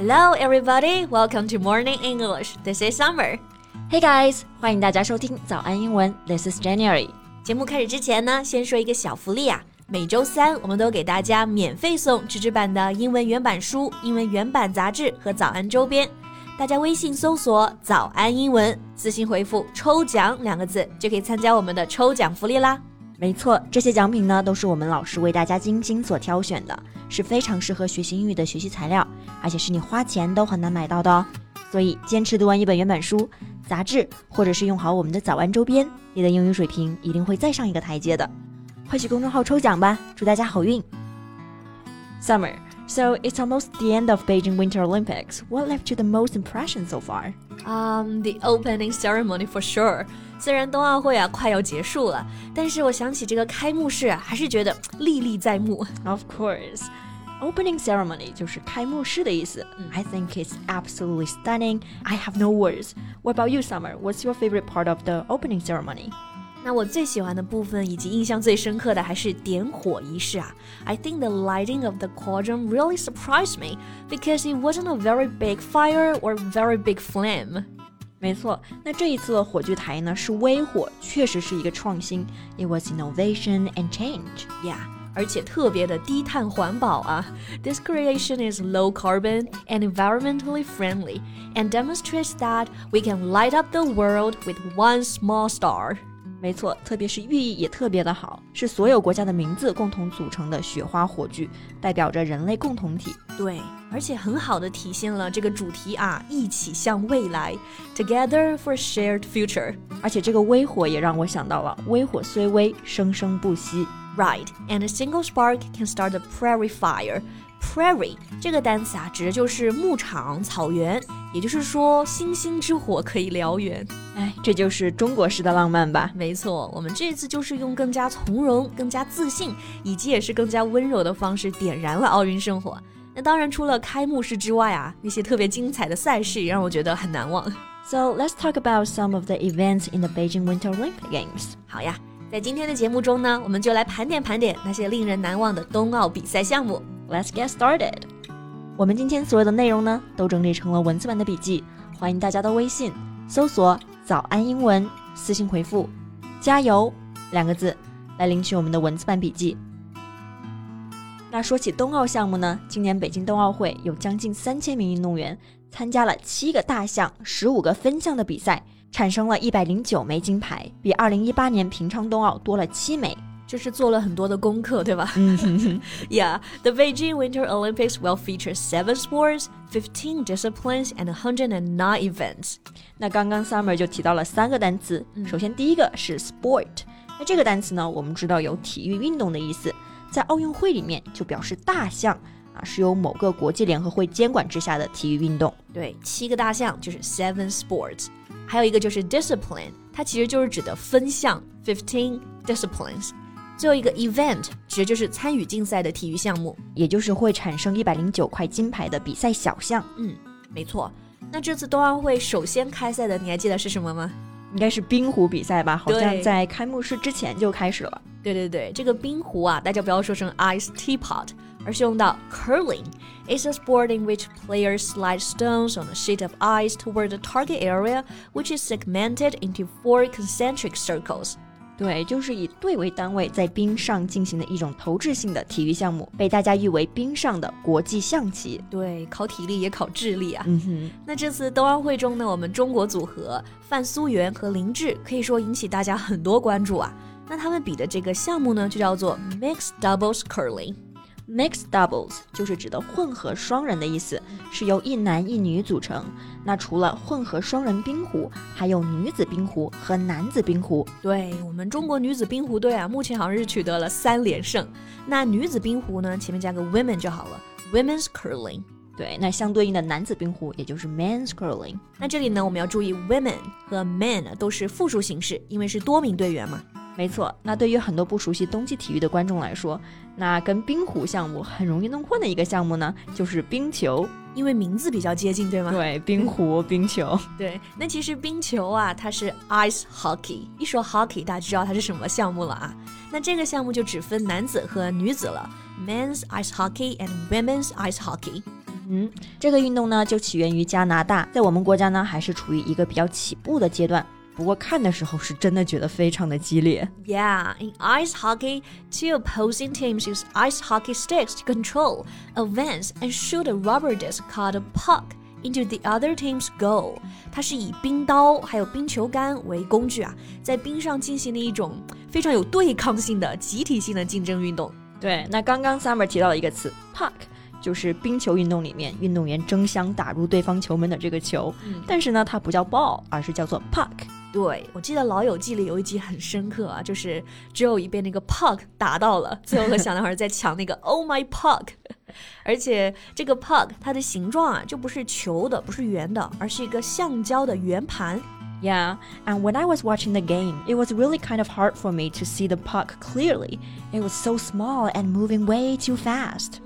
Hello, everybody. Welcome to Morning English. This is Summer. Hey guys，欢迎大家收听早安英文。This is January。节目开始之前呢，先说一个小福利啊。每周三，我们都给大家免费送纸质版的英文原版书、英文原版杂志和早安周边。大家微信搜索“早安英文”，私信回复“抽奖”两个字，就可以参加我们的抽奖福利啦。没错，这些奖品呢都是我们老师为大家精心所挑选的，是非常适合学习英语的学习材料，而且是你花钱都很难买到的哦。所以坚持读完一本原版书、杂志，或者是用好我们的早安周边，你的英语水平一定会再上一个台阶的。快去公众号抽奖吧，祝大家好运！Summer. So it's almost the end of Beijing Winter Olympics. What left you the most impression so far? Um, the opening ceremony for sure. 虽然冬奥会啊快要结束了，但是我想起这个开幕式啊，还是觉得历历在目。Of course. Opening ceremony 就是开幕式的意思。I think it's absolutely stunning. I have no words. What about you, Summer? What's your favorite part of the opening ceremony? 那我最喜欢的部分以及印象最深刻的还是点火仪式啊。I think the lighting of the cauldron really surprised me because it wasn't a very big fire or very big flame. 没错，那这一次的火炬台呢是微火，确实是一个创新。It was innovation and change. Yeah. 而且特别的低碳环保啊！This creation is low carbon and environmentally friendly and demonstrates that we can light up the world with one small star. 没错，特别是寓意也特别的好，是所有国家的名字共同组成的雪花火炬，代表着人类共同体。对，而且很好的体现了这个主题啊，一起向未来，Together for shared future。而且这个微火也让我想到了，微火虽微，生生不息。Right, and a single spark can start a prairie fire. Prairie 这个单词啊，指的就是牧场、草原，也就是说，星星之火可以燎原。哎，这就是中国式的浪漫吧？没错，我们这次就是用更加从容、更加自信，以及也是更加温柔的方式点燃了奥运圣火。那当然，除了开幕式之外啊，那些特别精彩的赛事也让我觉得很难忘。So let's talk about some of the events in the Beijing Winter Olympic Games。好呀，在今天的节目中呢，我们就来盘点盘点那些令人难忘的冬奥比赛项目。Let's get started。我们今天所有的内容呢，都整理成了文字版的笔记，欢迎大家到微信搜索“早安英文”，私信回复“加油”两个字来领取我们的文字版笔记。那说起冬奥项目呢，今年北京冬奥会有将近三千名运动员参加了七个大项、十五个分项的比赛，产生了一百零九枚金牌，比二零一八年平昌冬奥多了七枚。就是做了很多的功课，对吧？Yeah, the Beijing Winter Olympics will feature seven sports, fifteen disciplines, and a hundred and nine events. 那刚刚 Summer 就提到了三个单词，首先第一个是 sport。那这个单词呢，我们知道有体育运动的意思，在奥运会里面就表示大项啊，是由某个国际联合会监管之下的体育运动。对，七个大项就是 seven sports，还有一个就是 discipline，它其实就是指的分项，fifteen disciplines。 最后一个 event 指的就是参与竞赛的体育项目，也就是会产生一百零九块金牌的比赛小项。嗯，没错。那这次冬奥会首先开赛的，你还记得是什么吗？应该是冰壶比赛吧？好像在开幕式之前就开始了。对对对，这个冰壶啊，大家不要说成 ice teapot，而是用到 curling。It's a sport in which players slide stones on a sheet of ice toward the target area, which is segmented into four concentric circles. 对，就是以队为单位在冰上进行的一种投掷性的体育项目，被大家誉为冰上的国际象棋。对，考体力也考智力啊。嗯哼。那这次冬奥会中呢，我们中国组合范苏源和林志可以说引起大家很多关注啊。那他们比的这个项目呢，就叫做 Mixed Doubles Curling。Mixed doubles 就是指的混合双人的意思，是由一男一女组成。那除了混合双人冰壶，还有女子冰壶和男子冰壶。对我们中国女子冰壶队啊，目前好像是取得了三连胜。那女子冰壶呢，前面加个 women 就好了，women's curling。对，那相对应的男子冰壶也就是 men's curling。那这里呢，我们要注意 women 和 men 都是复数形式，因为是多名队员嘛。没错，那对于很多不熟悉冬季体育的观众来说，那跟冰壶项目很容易弄混的一个项目呢，就是冰球，因为名字比较接近，对吗？对，冰壶、冰球。对，那其实冰球啊，它是 ice hockey。一说 hockey，大家知道它是什么项目了啊？那这个项目就只分男子和女子了，men's ice hockey and women's ice hockey。嗯，这个运动呢就起源于加拿大，在我们国家呢还是处于一个比较起步的阶段。不过看的时候是真的觉得非常的激烈。Yeah, in ice hockey, two opposing teams use ice hockey sticks to control, advance, and shoot a rubber disc called a puck into the other team's goal. 它是以冰刀还有冰球杆为工具啊，在冰上进行的一种非常有对抗性的集体性的竞争运动。对，那刚刚 Summer 提到了一个词 puck。就是冰球运动里面，运动员争相打入对方球门的这个球，嗯、但是呢，它不叫 ball，而是叫做 puck。对，我记得《老友记》里有一集很深刻啊，就是 Joey 被那个 puck 打到了，最后和小男孩在抢那个 Oh my puck，而且这个 puck 它的形状啊就不是球的，不是圆的，而是一个橡胶的圆盘。Yeah, and when I was watching the game, it was really kind of hard for me to see the puck clearly. It was so small and moving way too fast.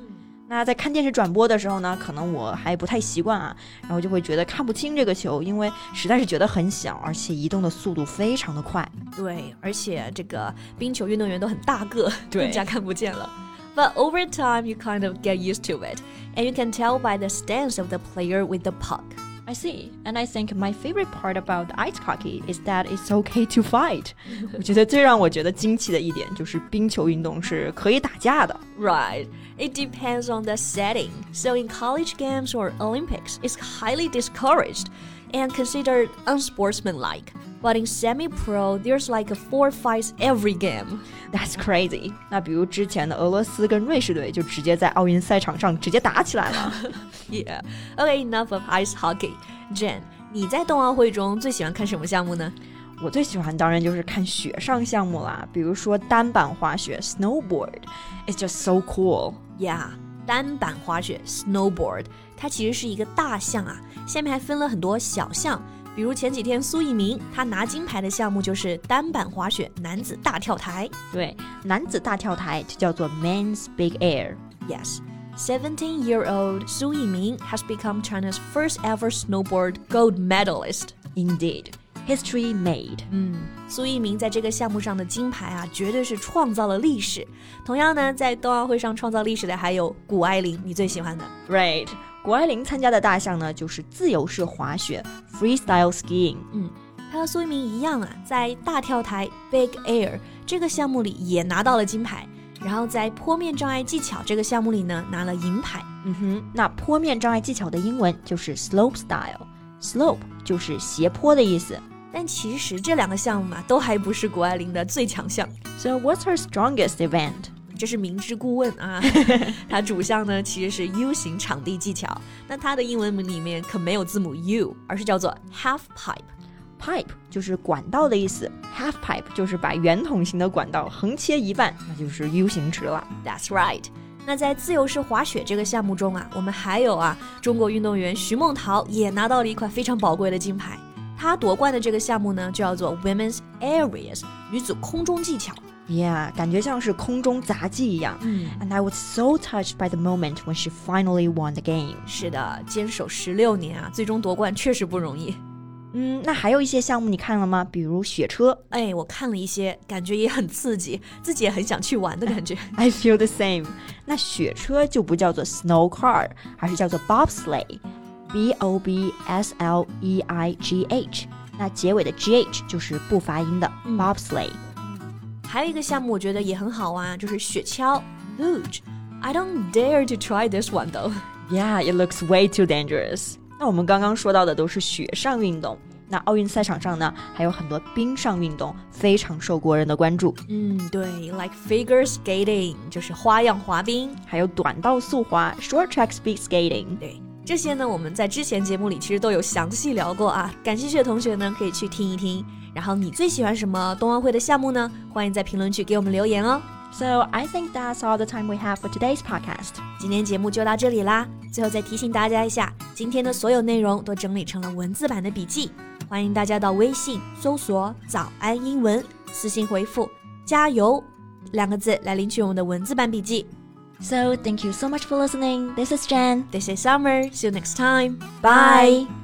那在看电视转播的时候呢，可能我还不太习惯啊，然后就会觉得看不清这个球，因为实在是觉得很小，而且移动的速度非常的快。对，而且这个冰球运动员都很大个，更加看不见了。But over time, you kind of get used to it, and you can tell by the stance of the player with the puck. I see, and I think my favorite part about ice hockey is that it's okay to fight. 我觉得最让我觉得惊奇的一点就是冰球运动是可以打架的。Right. It depends on the setting. So in college games or Olympics, it's highly discouraged and considered unsportsmanlike. But in semi-pro, there's like a four fights every game. That's crazy. 那比如之前的俄罗斯跟瑞士队就直接在奥运赛场上直接打起来了。yeah. Okay, enough of ice hockey. Jen, 你在冬奥会中最喜欢看什么项目呢？ 我最喜欢当然就是看雪上项目啦，比如说单板滑雪 （snowboard）。It's just so cool. Yeah，单板滑雪 （snowboard） 它其实是一个大项啊，下面还分了很多小项。比如前几天苏翊鸣他拿金牌的项目就是单板滑雪男子大跳台。对，男子大跳台就叫做 Men's Big Air。Yes。17-year-old Su Yiming has become China's first ever snowboard gold medalist. Indeed. History made，嗯，苏翊鸣在这个项目上的金牌啊，绝对是创造了历史。同样呢，在冬奥会上创造历史的还有谷爱凌，你最喜欢的？Right，谷爱凌参加的大项呢，就是自由式滑雪 （freestyle skiing）。嗯，她和苏翊鸣一样啊，在大跳台 （big air） 这个项目里也拿到了金牌，然后在坡面障碍技巧这个项目里呢，拿了银牌。嗯哼，那坡面障碍技巧的英文就是 slope style，slope 就是斜坡的意思。但其实这两个项目嘛，都还不是谷爱凌的最强项。So what's her strongest event？这是明知故问啊。它主项呢其实是 U 型场地技巧。那它的英文名里面可没有字母 U，而是叫做 half pipe。Pipe 就是管道的意思，half pipe 就是把圆筒形的管道横切一半，那就是 U 型池了。That's right。那在自由式滑雪这个项目中啊，我们还有啊，中国运动员徐梦桃也拿到了一块非常宝贵的金牌。她夺冠的这个项目呢，就叫做 Women's Aerials 女子空中技巧。Yeah，感觉像是空中杂技一样。嗯，And I was so touched by the moment when she finally won the game。是的，坚守十六年啊，最终夺冠确实不容易。嗯，那还有一些项目你看了吗？比如雪车。哎，我看了一些，感觉也很刺激，自己也很想去玩的感觉。I feel the same。那雪车就不叫做 snow car，而是叫做 bobsleigh。B O B S L E I G H，那结尾的 G H 就是不发音的 bobsleigh。还有一个项目我觉得也很好玩，就是雪橇 luge。I don't dare to try this one though. Yeah, it looks way too dangerous. 那我们刚刚说到的都是雪上运动，那奥运赛场上呢，还有很多冰上运动，非常受国人的关注。嗯，对，like figure skating 就是花样滑冰，还有短道速滑 short track speed skating。对。 这些呢，我们在之前节目里其实都有详细聊过啊，感兴趣的同学呢可以去听一听。然后你最喜欢什么冬奥会的项目呢？欢迎在评论区给我们留言哦。So I think that's all the time we have for today's podcast。今天节目就到这里啦。最后再提醒大家一下，今天的所有内容都整理成了文字版的笔记，欢迎大家到微信搜索“早安英文”，私信回复“加油”两个字来领取我们的文字版笔记。So, thank you so much for listening. This is Jen. This is Summer. See you next time. Bye. Bye.